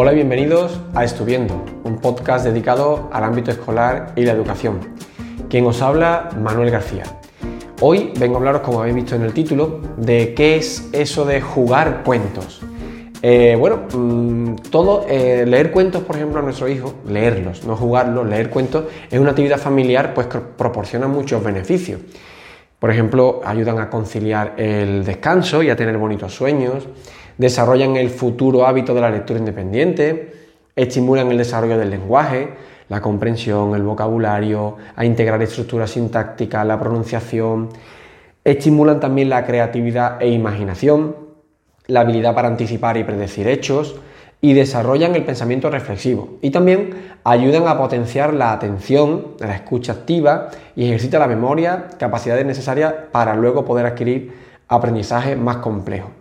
Hola y bienvenidos a Estudiando, un podcast dedicado al ámbito escolar y la educación. Quien os habla, Manuel García. Hoy vengo a hablaros, como habéis visto en el título, de qué es eso de jugar cuentos. Eh, bueno, mm, todo, eh, leer cuentos, por ejemplo, a nuestro hijo, leerlos, no jugarlos, leer cuentos, es una actividad familiar pues, que proporciona muchos beneficios. Por ejemplo, ayudan a conciliar el descanso y a tener bonitos sueños, desarrollan el futuro hábito de la lectura independiente, estimulan el desarrollo del lenguaje, la comprensión, el vocabulario, a integrar estructuras sintácticas, la pronunciación, estimulan también la creatividad e imaginación, la habilidad para anticipar y predecir hechos, y desarrollan el pensamiento reflexivo y también ayudan a potenciar la atención, la escucha activa y ejercita la memoria, capacidades necesarias para luego poder adquirir aprendizaje más complejo.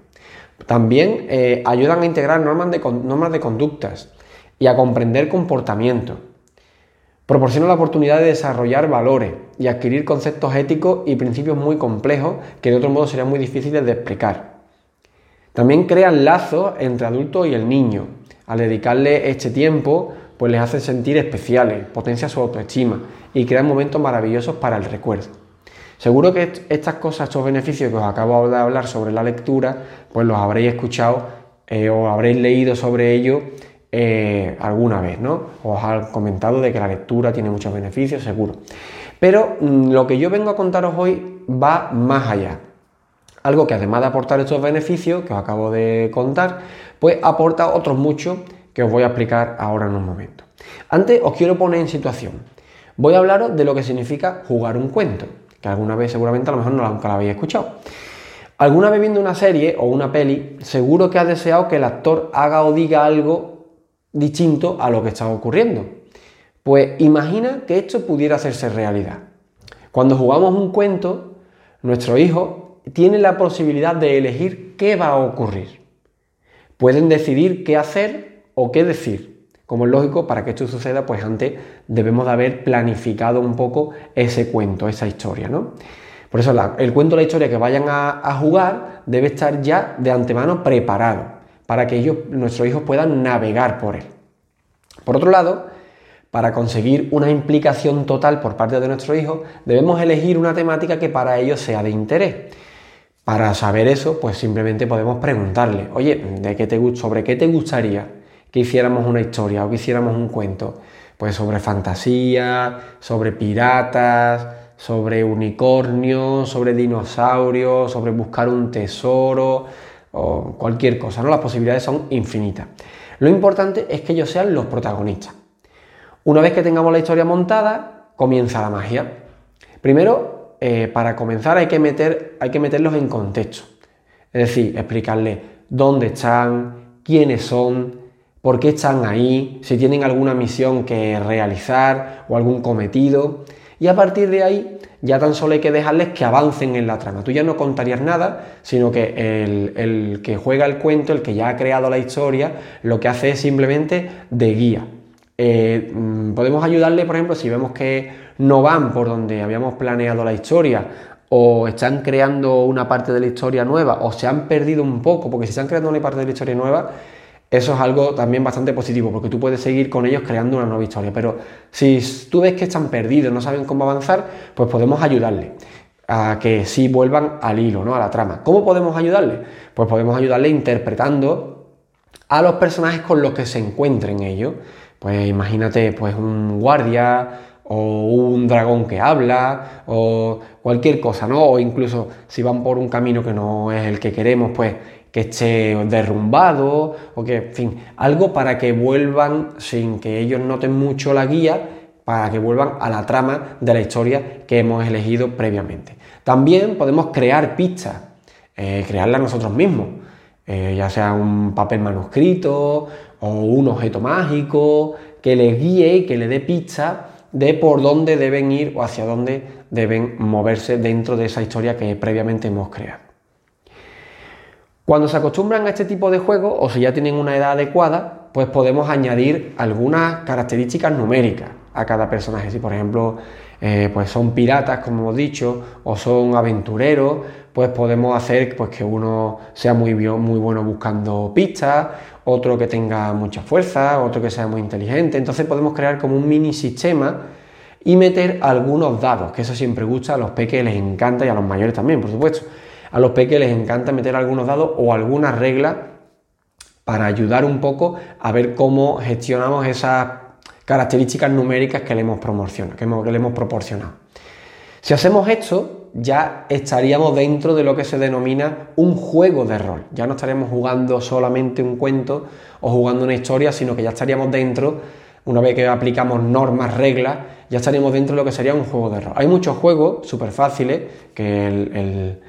También eh, ayudan a integrar normas de, normas de conductas y a comprender comportamiento. Proporciona la oportunidad de desarrollar valores y adquirir conceptos éticos y principios muy complejos que de otro modo serían muy difíciles de explicar. También crean lazos entre adulto y el niño. Al dedicarle este tiempo, pues les hace sentir especiales, potencia su autoestima y crean momentos maravillosos para el recuerdo. Seguro que estas cosas, estos beneficios que os acabo de hablar sobre la lectura, pues los habréis escuchado eh, o habréis leído sobre ello eh, alguna vez, ¿no? Os han comentado de que la lectura tiene muchos beneficios, seguro. Pero mm, lo que yo vengo a contaros hoy va más allá. Algo que además de aportar estos beneficios que os acabo de contar, pues aporta otros muchos que os voy a explicar ahora en un momento. Antes os quiero poner en situación. Voy a hablaros de lo que significa jugar un cuento, que alguna vez seguramente a lo mejor no nunca la habéis escuchado. Alguna vez viendo una serie o una peli, seguro que has deseado que el actor haga o diga algo distinto a lo que está ocurriendo. Pues imagina que esto pudiera hacerse realidad. Cuando jugamos un cuento, nuestro hijo tienen la posibilidad de elegir qué va a ocurrir. Pueden decidir qué hacer o qué decir. Como es lógico, para que esto suceda, pues antes debemos de haber planificado un poco ese cuento, esa historia, ¿no? Por eso el cuento, la historia que vayan a, jugar debe estar ya de antemano preparado para que ellos, nuestros hijos puedan navegar por él. Por otro lado, para conseguir una implicación total por parte de nuestro hijo, debemos elegir una temática que para ellos sea de interés. Para saber eso, pues simplemente podemos preguntarle, oye, ¿de qué te, ¿sobre qué te gustaría hiciéramos una historia o que hiciéramos un cuento? Pues sobre fantasía, sobre piratas, sobre unicornios, sobre dinosaurios, sobre buscar un tesoro o cualquier cosa, ¿no? Las posibilidades son infinitas. Lo importante es que ellos sean los protagonistas. Una vez que tengamos la historia montada, comienza la magia. Primero eh, para comenzar hay que, meter, hay que meterlos en contexto. Es decir, explicarles dónde están, quiénes son, por qué están ahí, si tienen alguna misión que realizar o algún cometido. Y a partir de ahí ya tan solo hay que dejarles que avancen en la trama. Tú ya no contarías nada, sino que el, que juega el cuento, el que ya ha creado la historia, lo que hace es simplemente de guía. Eh, mm, podemos ayudarle, por ejemplo, si vemos que no van por donde habíamos planeado la historia o están creando una parte de la historia nueva o se han perdido un poco, porque si están creando una parte de la historia nueva, eso es algo también bastante positivo, porque tú puedes seguir con ellos creando una nueva historia. Pero si tú ves que están perdidos, no saben cómo avanzar, pues podemos ayudarle a que sí vuelvan al hilo, ¿no? a la trama. ¿Cómo podemos ayudarle? Pues podemos ayudarle interpretando a los personajes con los que se encuentren ellos. Pues imagínate, pues un guardia, o un dragón que habla, o cualquier cosa, ¿no? O incluso si van por un camino que no es el que queremos, pues que esté derrumbado, o que, en fin, algo para que vuelvan, sin que ellos noten mucho la guía, para que vuelvan a la trama de la historia que hemos elegido previamente. También podemos crear pistas, eh, crearlas nosotros mismos, eh, ya sea un papel manuscrito o un objeto mágico que les guíe y que le dé pistas de por dónde deben ir o hacia dónde deben moverse dentro de esa historia que previamente hemos creado. Cuando se acostumbran a este tipo de juegos o si ya tienen una edad adecuada, pues podemos añadir algunas características numéricas a cada personaje. Si por ejemplo eh, pues son piratas, como hemos dicho, o son aventureros, pues podemos hacer pues, que uno sea muy, muy bueno buscando pistas, otro que tenga mucha fuerza, otro que sea muy inteligente. Entonces podemos crear como un mini sistema y meter algunos dados, que eso siempre gusta, a los peques les encanta y a los mayores también, por supuesto. A los peques les encanta meter algunos dados o algunas reglas para ayudar un poco a ver cómo gestionamos esas características numéricas que le hemos, que le hemos proporcionado. Si hacemos esto, ya estaríamos dentro de lo que se denomina un juego de rol. Ya no estaríamos jugando solamente un cuento o jugando una historia, sino que ya estaríamos dentro, una vez que aplicamos normas, reglas, ya estaríamos dentro de lo que sería un juego de rol. Hay muchos juegos súper fáciles, que el, el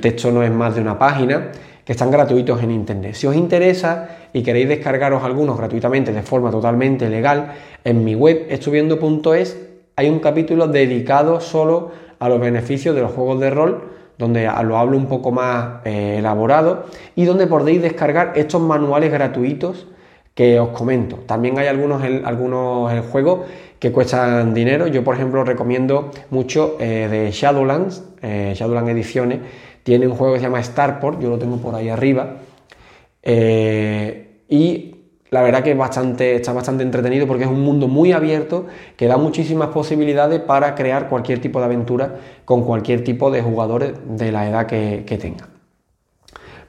texto no es más de una página, que están gratuitos en Internet. Si os interesa y queréis descargaros algunos gratuitamente de forma totalmente legal, en mi web estuviendo.es hay un capítulo dedicado solo a los beneficios de los juegos de rol, donde lo hablo un poco más eh, elaborado y donde podéis descargar estos manuales gratuitos que os comento. También hay algunos, algunos juegos que cuestan dinero. Yo, por ejemplo, recomiendo mucho eh, de Shadowlands, eh, Shadowlands Ediciones, tiene un juego que se llama Starport, yo lo tengo por ahí arriba. Eh, y la verdad que bastante, está bastante entretenido porque es un mundo muy abierto que da muchísimas posibilidades para crear cualquier tipo de aventura con cualquier tipo de jugadores de la edad que, que tengan.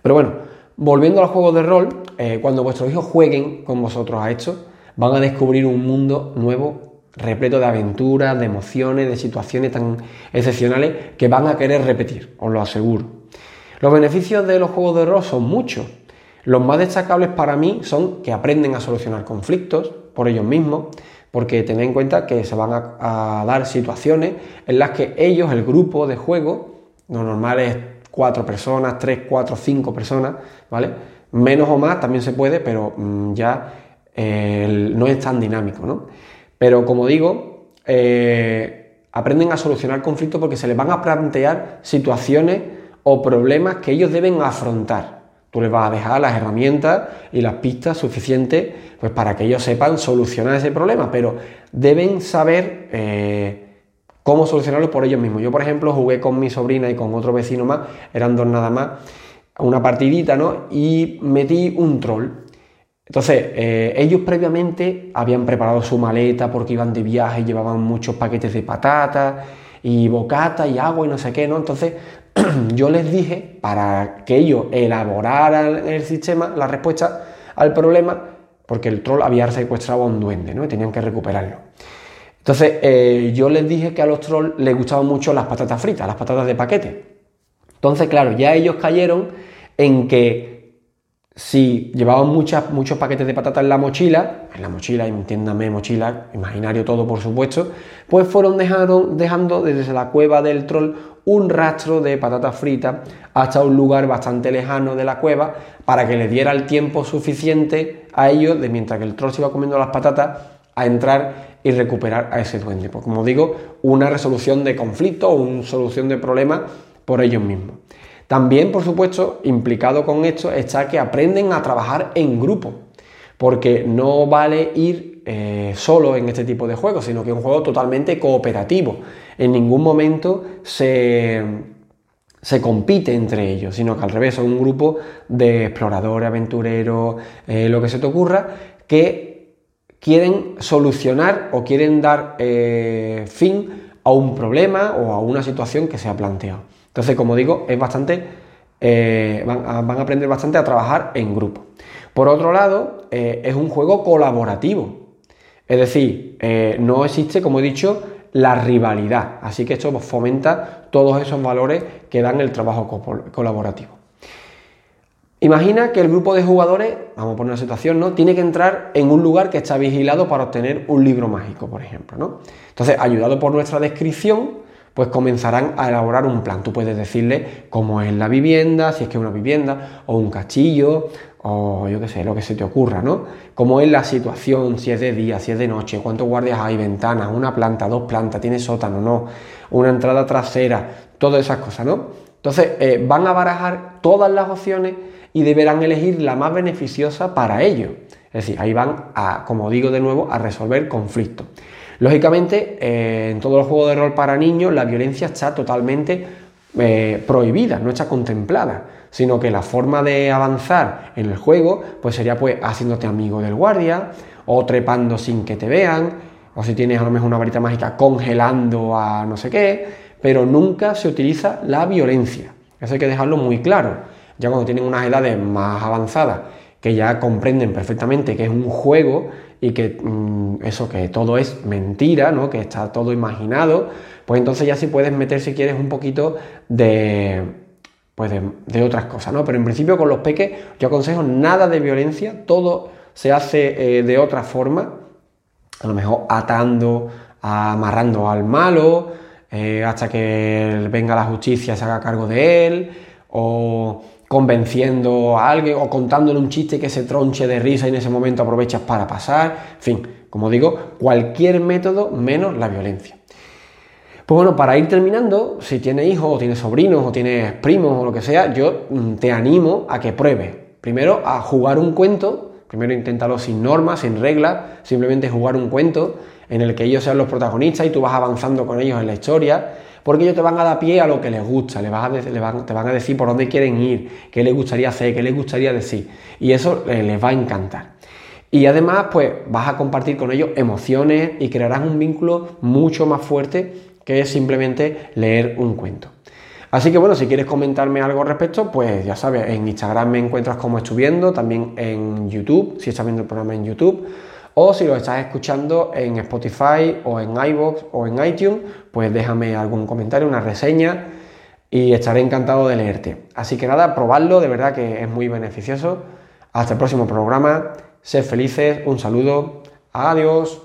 Pero bueno, volviendo al juego de rol, eh, cuando vuestros hijos jueguen con vosotros a esto, van a descubrir un mundo nuevo repleto de aventuras, de emociones, de situaciones tan excepcionales que van a querer repetir, os lo aseguro. Los beneficios de los juegos de rol son muchos. Los más destacables para mí son que aprenden a solucionar conflictos por ellos mismos, porque tened en cuenta que se van a, dar situaciones en las que ellos, el grupo de juego, lo normal es cuatro personas, tres, cuatro, cinco personas, ¿vale? Menos o más también se puede, pero mm, ya eh, no es tan dinámico, ¿no? Pero como digo, eh, aprenden a solucionar conflictos porque se les van a plantear situaciones o problemas que ellos deben afrontar. Tú les vas a dejar las herramientas y las pistas suficientes pues, para que ellos sepan solucionar ese problema, pero deben saber eh, cómo solucionarlo por ellos mismos. Yo, por ejemplo, jugué con mi sobrina y con otro vecino más, eran dos nada más, una partidita, ¿no? Y metí un troll. Entonces, eh, ellos previamente habían preparado su maleta porque iban de viaje, llevaban muchos paquetes de patatas y bocata y agua y no sé qué, ¿no? Entonces, yo les dije, para que ellos elaboraran el sistema, la respuesta al problema, porque el troll había secuestrado a un duende, ¿no? Y tenían que recuperarlo. Entonces, eh, yo les dije que a los trolls les gustaban mucho las patatas fritas, las patatas de paquete. Entonces, claro, ya ellos cayeron en que si llevaban muchos paquetes de patatas en la mochila, en la mochila, entiéndame mochila, imaginario todo por supuesto, pues fueron dejando desde la cueva del troll un rastro de patatas fritas hasta un lugar bastante lejano de la cueva para que les diera el tiempo suficiente a ellos, de mientras que el troll se iba comiendo las patatas, a entrar y recuperar a ese duende. Pues como digo, una resolución de conflicto o una solución de problemas por ellos mismos. También, por supuesto, implicado con esto está que aprenden a trabajar en grupo, porque no vale ir eh, solo en este tipo de juegos, sino que es un juego totalmente cooperativo. En ningún momento se, compite entre ellos, sino que al revés son un grupo de exploradores, aventureros, eh, lo que se te ocurra, que quieren solucionar o quieren dar eh, fin a un problema o a una situación que se ha planteado. Entonces, como digo, es bastante, eh, van, a, aprender bastante a trabajar en grupo. Por otro lado, eh, es un juego colaborativo. Es decir, eh, no existe, como he dicho, la rivalidad. Así que esto fomenta todos esos valores que dan el trabajo colaborativo. Imagina que el grupo de jugadores, vamos a poner una situación, ¿no? Tiene que entrar en un lugar que está vigilado para obtener un libro mágico, por ejemplo, ¿no? Entonces, ayudado por nuestra descripción, pues comenzarán a elaborar un plan. Tú puedes decirle cómo es la vivienda, si es que es una vivienda, o un castillo, o yo qué sé, lo que se te ocurra, ¿no? Cómo es la situación, si es de día, si es de noche, cuántos guardias hay, ventanas, una planta, dos plantas, tiene sótano, no, una entrada trasera, todas esas cosas, ¿no? Entonces eh, van a barajar todas las opciones y deberán elegir la más beneficiosa para ellos. Es decir, ahí van a, como digo de nuevo, a resolver conflictos. Lógicamente, eh, en todos los juegos de rol para niños la violencia está totalmente eh, prohibida, no está contemplada, sino que la forma de avanzar en el juego pues sería pues haciéndote amigo del guardia o trepando sin que te vean, o si tienes a lo mejor una varita mágica congelando a no sé qué, pero nunca se utiliza la violencia. Eso hay que dejarlo muy claro. Ya cuando tienen unas edades más avanzadas, que ya comprenden perfectamente que es un juego y que mm, eso, que todo es mentira, ¿no? que está todo imaginado, pues entonces ya sí puedes meter si quieres un poquito de, pues de, otras cosas, ¿no? Pero en principio con los peques yo aconsejo nada de violencia, todo se hace eh, de otra forma, a lo mejor atando, amarrando al malo, eh, hasta que venga la justicia y se haga cargo de él, o convenciendo a alguien o contándole un chiste que se tronche de risa y en ese momento aprovechas para pasar. En fin, como digo, cualquier método menos la violencia. Pues bueno, para ir terminando, si tienes hijos o tienes sobrinos o tienes primos o lo que sea, yo mm, te animo a que pruebes. Primero a jugar un cuento, primero inténtalo sin normas, sin reglas, simplemente jugar un cuento en el que ellos sean los protagonistas y tú vas avanzando con ellos en la historia porque ellos te van a dar pie a lo que les gusta, te van, a decir por dónde quieren ir, qué les gustaría hacer, qué les gustaría decir, y eso eh, les va a encantar. Y además, pues vas a compartir con ellos emociones y crearás un vínculo mucho más fuerte que simplemente leer un cuento. Así que bueno, si quieres comentarme algo al respecto, pues ya sabes, en Instagram me encuentras como estuviendo, también en YouTube, si estás viendo el programa en YouTube o si lo estás escuchando en Spotify o en iVoox o en iTunes, pues déjame algún comentario, una reseña y estaré encantado de leerte. Así que nada, probadlo, de verdad que es muy beneficioso. Hasta el próximo programa, sed felices, un saludo, adiós.